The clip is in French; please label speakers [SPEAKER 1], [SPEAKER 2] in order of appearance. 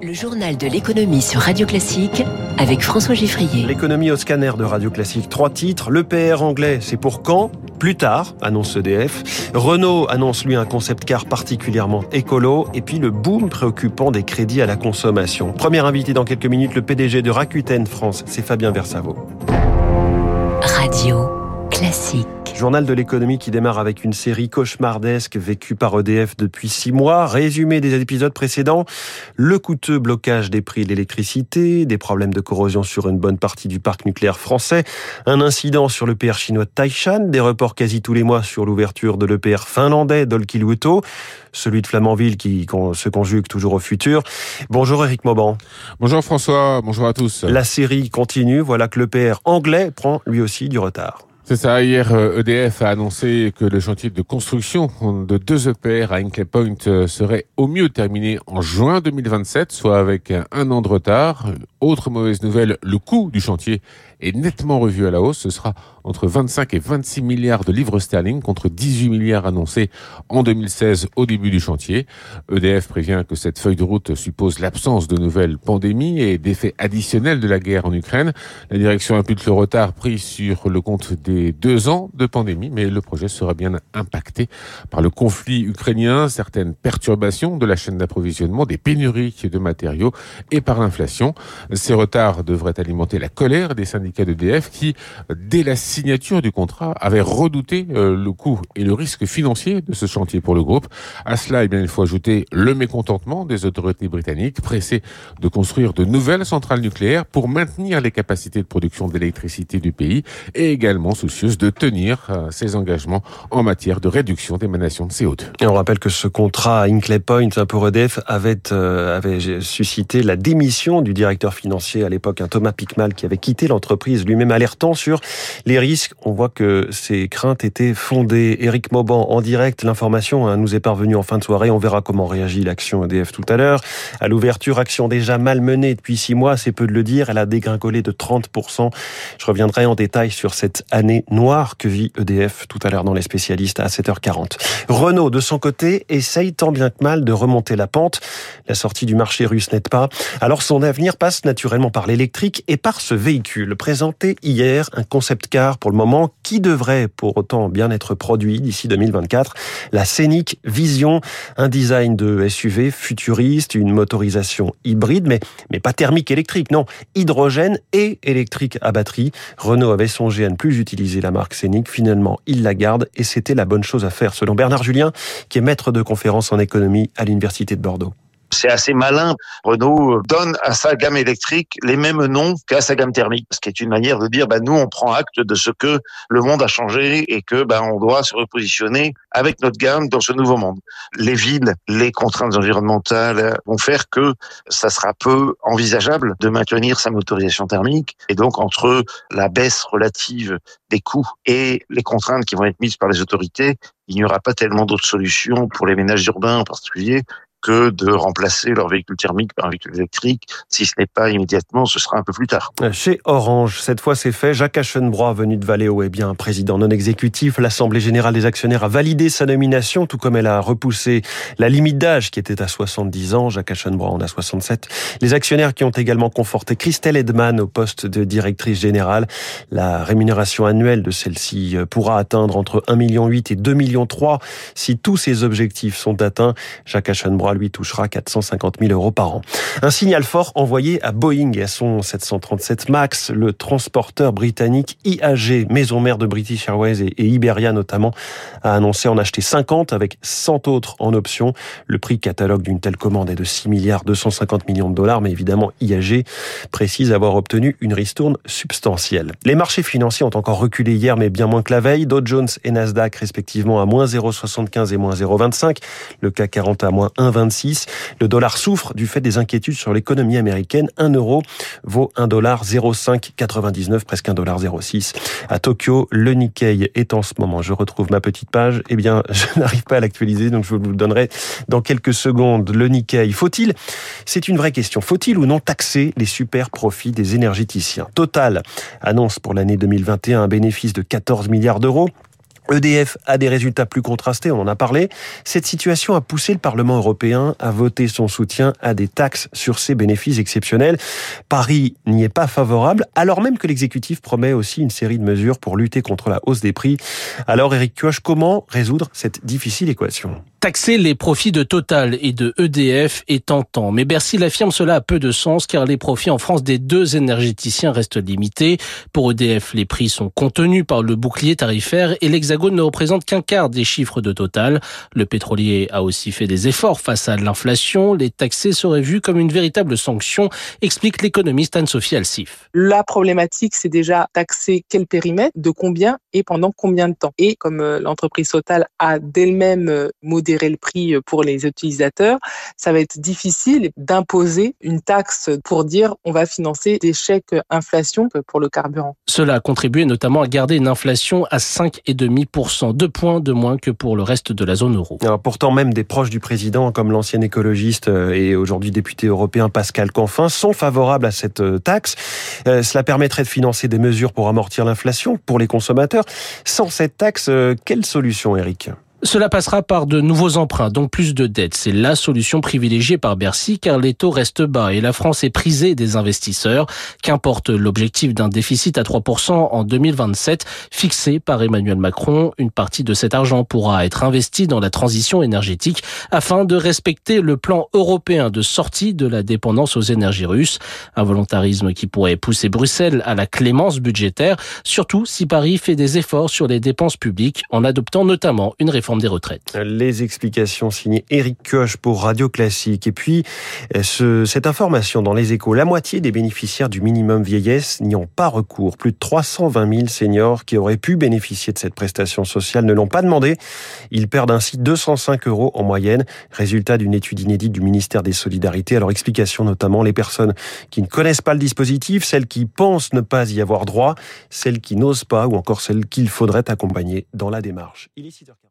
[SPEAKER 1] Le journal de l'économie sur Radio Classique avec François Giffrier.
[SPEAKER 2] L'économie au scanner de Radio Classique. Trois titres. Le PR anglais, c'est pour quand? Plus tard, annonce EDF. Renault annonce lui un concept car particulièrement écolo. Et puis le boom préoccupant des crédits à la consommation. Premier invité dans quelques minutes, le PDG de Rakuten France, c'est Fabien Versavo.
[SPEAKER 1] Radio Classique.
[SPEAKER 2] Journal de l'économie qui démarre avec une série cauchemardesque vécue par EDF depuis six mois. Résumé des épisodes précédents, le coûteux blocage des prix de l'électricité, des problèmes de corrosion sur une bonne partie du parc nucléaire français, un incident sur le l'EPR chinois de Taishan, des reports quasi tous les mois sur l'ouverture de l'EPR finlandais d'Olkiluoto, celui de Flamanville qui se conjugue toujours au futur. Bonjour Eric Mauban.
[SPEAKER 3] Bonjour François, bonjour à tous.
[SPEAKER 2] La série continue, voilà que l'EPR anglais prend lui aussi du retard.
[SPEAKER 3] C'est ça. Hier, EDF euh, e a annoncé que le chantier de construction de deux EPR à Hinkley Point euh, serait au mieux terminé en juin 2027, soit avec un an de retard. Autre mauvaise nouvelle, le coût du chantier est nettement revu à la hausse. Ce sera entre 25 et 26 milliards de livres sterling contre 18 milliards annoncés en 2016 au début du chantier. EDF prévient que cette feuille de route suppose l'absence de nouvelles pandémies et d'effets additionnels de la guerre en Ukraine. La direction impute le retard pris sur le compte des deux ans de pandémie, mais le projet sera bien impacté par le conflit ukrainien, certaines perturbations de la chaîne d'approvisionnement, des pénuries de matériaux et par l'inflation. Ces retards devraient alimenter la colère des syndicats d'EDF qui, dès la signature du contrat, avaient redouté euh, le coût et le risque financier de ce chantier pour le groupe. À cela, eh il faut ajouter le mécontentement des autorités britanniques pressées de construire de nouvelles centrales nucléaires pour maintenir les capacités de production d'électricité du pays et également soucieuses de tenir euh, ses engagements en matière de réduction d'émanation de CO2.
[SPEAKER 2] Et on rappelle que ce contrat à Inclay Point pour EDF avait, euh, avait suscité la démission du directeur financier à l'époque, un Thomas Pickmal, qui avait quitté l'entreprise, lui-même alertant sur les risques. On voit que ces craintes étaient fondées. Éric Mauban, en direct, l'information hein, nous est parvenue en fin de soirée. On verra comment réagit l'action EDF tout à l'heure. À l'ouverture, action déjà malmenée depuis six mois, c'est peu de le dire. Elle a dégringolé de 30%. Je reviendrai en détail sur cette année noire que vit EDF tout à l'heure dans les spécialistes à 7h40. Renault, de son côté, essaye tant bien que mal de remonter la pente. La sortie du marché russe n'aide pas. Alors son avenir passe naturellement par l'électrique et par ce véhicule. Présenté hier, un concept car pour le moment qui devrait pour autant bien être produit d'ici 2024. La Scénic Vision, un design de SUV futuriste, une motorisation hybride, mais, mais pas thermique électrique, non, hydrogène et électrique à batterie. Renault avait songé à ne plus utiliser la marque Scénic. Finalement, il la garde et c'était la bonne chose à faire selon Bernard Julien, qui est maître de conférence en économie à l'Université de Bordeaux.
[SPEAKER 4] C'est assez malin. Renault donne à sa gamme électrique les mêmes noms qu'à sa gamme thermique, ce qui est une manière de dire, bah, nous, on prend acte de ce que le monde a changé et que, bah, on doit se repositionner avec notre gamme dans ce nouveau monde. Les villes, les contraintes environnementales vont faire que ça sera peu envisageable de maintenir sa motorisation thermique. Et donc, entre la baisse relative des coûts et les contraintes qui vont être mises par les autorités, il n'y aura pas tellement d'autres solutions pour les ménages urbains en particulier que de remplacer leur véhicule thermique par un véhicule électrique. Si ce n'est pas immédiatement, ce sera un peu plus tard.
[SPEAKER 2] Chez Orange, cette fois c'est fait. Jacques Aschenbrois, venu de Valeo, est bien président non exécutif. L'Assemblée générale des actionnaires a validé sa nomination, tout comme elle a repoussé la limite d'âge qui était à 70 ans. Jacques Aschenbrois en a 67. Les actionnaires qui ont également conforté Christelle Edman au poste de directrice générale. La rémunération annuelle de celle-ci pourra atteindre entre 1,8 million et 2,3 millions si tous ces objectifs sont atteints. Jacques Aschenbrois lui touchera 450 000 euros par an. Un signal fort envoyé à Boeing et à son 737 MAX, le transporteur britannique IAG, maison mère de British Airways et Iberia notamment, a annoncé en acheter 50 avec 100 autres en option. Le prix catalogue d'une telle commande est de 6 milliards 250 millions de dollars, mais évidemment IAG précise avoir obtenu une ristourne substantielle. Les marchés financiers ont encore reculé hier, mais bien moins que la veille. Dow Jones et Nasdaq respectivement à moins 0,75 et moins 0,25. Le CAC 40 à moins 1,20 le dollar souffre du fait des inquiétudes sur l'économie américaine. 1 euro vaut 1 dollar 0,599, presque 1 dollar 0,6. À Tokyo, le Nikkei est en ce moment, je retrouve ma petite page, eh bien, je n'arrive pas à l'actualiser, donc je vous le donnerai dans quelques secondes. Le Nikkei, faut-il, c'est une vraie question, faut-il ou non taxer les super profits des énergéticiens? Total annonce pour l'année 2021 un bénéfice de 14 milliards d'euros EDF a des résultats plus contrastés, on en a parlé. Cette situation a poussé le Parlement européen à voter son soutien à des taxes sur ces bénéfices exceptionnels. Paris n'y est pas favorable, alors même que l'exécutif promet aussi une série de mesures pour lutter contre la hausse des prix. Alors Eric Kioch, comment résoudre cette difficile équation?
[SPEAKER 5] Taxer les profits de Total et de EDF est tentant, mais Bercy l'affirme cela a peu de sens car les profits en France des deux énergéticiens restent limités. Pour EDF, les prix sont contenus par le bouclier tarifaire et l'Hexagone ne représente qu'un quart des chiffres de Total. Le pétrolier a aussi fait des efforts face à l'inflation. Les taxer seraient vus comme une véritable sanction, explique l'économiste Anne-Sophie Alsif.
[SPEAKER 6] La problématique, c'est déjà taxer quel périmètre, de combien et pendant combien de temps. Et comme euh, l'entreprise Total a d'elle-même euh, modélisé le prix pour les utilisateurs, ça va être difficile d'imposer une taxe pour dire on va financer des chèques inflation pour le carburant.
[SPEAKER 5] Cela a contribué notamment à garder une inflation à 5,5%, deux points de moins que pour le reste de la zone euro.
[SPEAKER 2] Alors pourtant, même des proches du président, comme l'ancien écologiste euh, et aujourd'hui député européen Pascal Canfin, sont favorables à cette euh, taxe. Euh, cela permettrait de financer des mesures pour amortir l'inflation pour les consommateurs. Sans cette taxe, quelle solution, Eric
[SPEAKER 5] cela passera par de nouveaux emprunts, donc plus de dettes. C'est la solution privilégiée par Bercy car les taux restent bas et la France est prisée des investisseurs. Qu'importe l'objectif d'un déficit à 3% en 2027 fixé par Emmanuel Macron, une partie de cet argent pourra être investi dans la transition énergétique afin de respecter le plan européen de sortie de la dépendance aux énergies russes. Un volontarisme qui pourrait pousser Bruxelles à la clémence budgétaire, surtout si Paris fait des efforts sur les dépenses publiques en adoptant notamment une réforme des retraites.
[SPEAKER 2] Les explications signées Eric Koch pour Radio Classique. Et puis, ce, cette information dans les échos, la moitié des bénéficiaires du minimum vieillesse n'y ont pas recours. Plus de 320 000 seniors qui auraient pu bénéficier de cette prestation sociale ne l'ont pas demandé. Ils perdent ainsi 205 euros en moyenne. Résultat d'une étude inédite du ministère des Solidarités. Alors, explication notamment les personnes qui ne connaissent pas le dispositif, celles qui pensent ne pas y avoir droit, celles qui n'osent pas ou encore celles qu'il faudrait accompagner dans la démarche. Il est 6 h